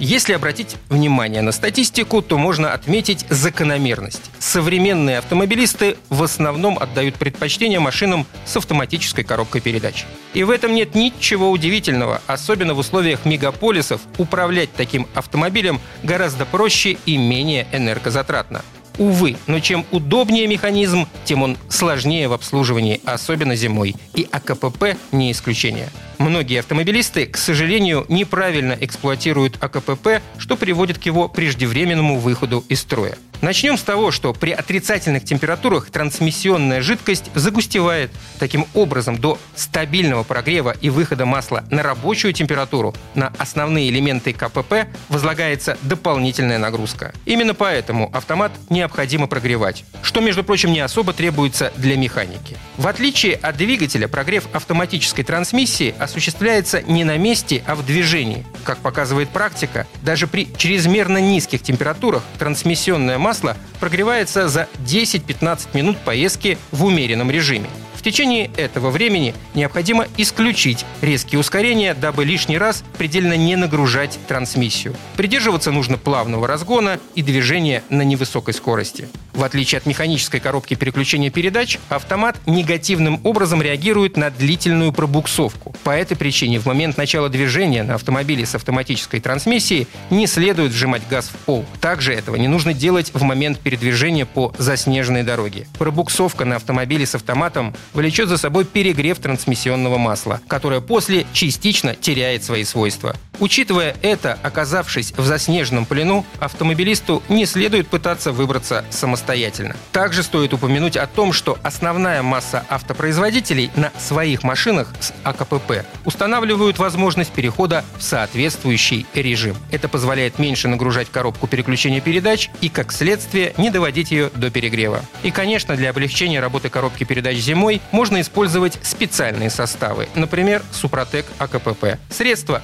Если обратить внимание на статистику, то можно отметить закономерность. Современные автомобилисты в основном отдают предпочтение машинам с автоматической коробкой передач. И в этом нет ничего удивительного, особенно в условиях мегаполисов управлять таким автомобилем гораздо проще и менее энергозатратно. Увы, но чем удобнее механизм, тем он сложнее в обслуживании, особенно зимой. И АКПП не исключение. Многие автомобилисты, к сожалению, неправильно эксплуатируют АКПП, что приводит к его преждевременному выходу из строя. Начнем с того, что при отрицательных температурах трансмиссионная жидкость загустевает. Таким образом, до стабильного прогрева и выхода масла на рабочую температуру на основные элементы КПП возлагается дополнительная нагрузка. Именно поэтому автомат необходимо прогревать, что, между прочим, не особо требуется для механики. В отличие от двигателя, прогрев автоматической трансмиссии осуществляется не на месте, а в движении. Как показывает практика, даже при чрезмерно низких температурах трансмиссионное масло прогревается за 10-15 минут поездки в умеренном режиме. В течение этого времени необходимо исключить резкие ускорения, дабы лишний раз предельно не нагружать трансмиссию. Придерживаться нужно плавного разгона и движения на невысокой скорости. В отличие от механической коробки переключения передач, автомат негативным образом реагирует на длительную пробуксовку. По этой причине в момент начала движения на автомобиле с автоматической трансмиссией не следует вжимать газ в пол. Также этого не нужно делать в момент передвижения по заснеженной дороге. Пробуксовка на автомобиле с автоматом влечет за собой перегрев трансмиссионного масла, которое после частично теряет свои свойства. Учитывая это, оказавшись в заснеженном плену, автомобилисту не следует пытаться выбраться самостоятельно. Также стоит упомянуть о том, что основная масса автопроизводителей на своих машинах с АКПП устанавливают возможность перехода в соответствующий режим. Это позволяет меньше нагружать коробку переключения передач и, как следствие, не доводить ее до перегрева. И, конечно, для облегчения работы коробки передач зимой можно использовать специальные составы, например, Супротек АКПП. Средство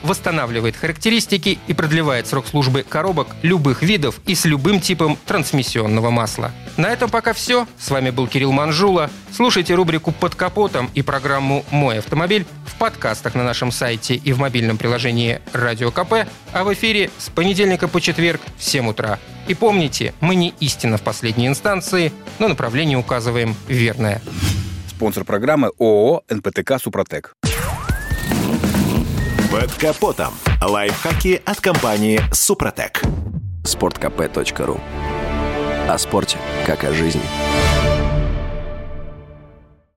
восстанавливает характеристики и продлевает срок службы коробок любых видов и с любым типом трансмиссионного масла. На этом пока все. С вами был Кирилл Манжула. Слушайте рубрику «Под капотом» и программу «Мой автомобиль» в подкастах на нашем сайте и в мобильном приложении «Радио КП», а в эфире с понедельника по четверг в 7 утра. И помните, мы не истина в последней инстанции, но направление указываем верное. Спонсор программы ООО «НПТК Супротек». Под капотом. Лайфхаки от компании «Супротек». Спорткп.ру О спорте, как о жизни.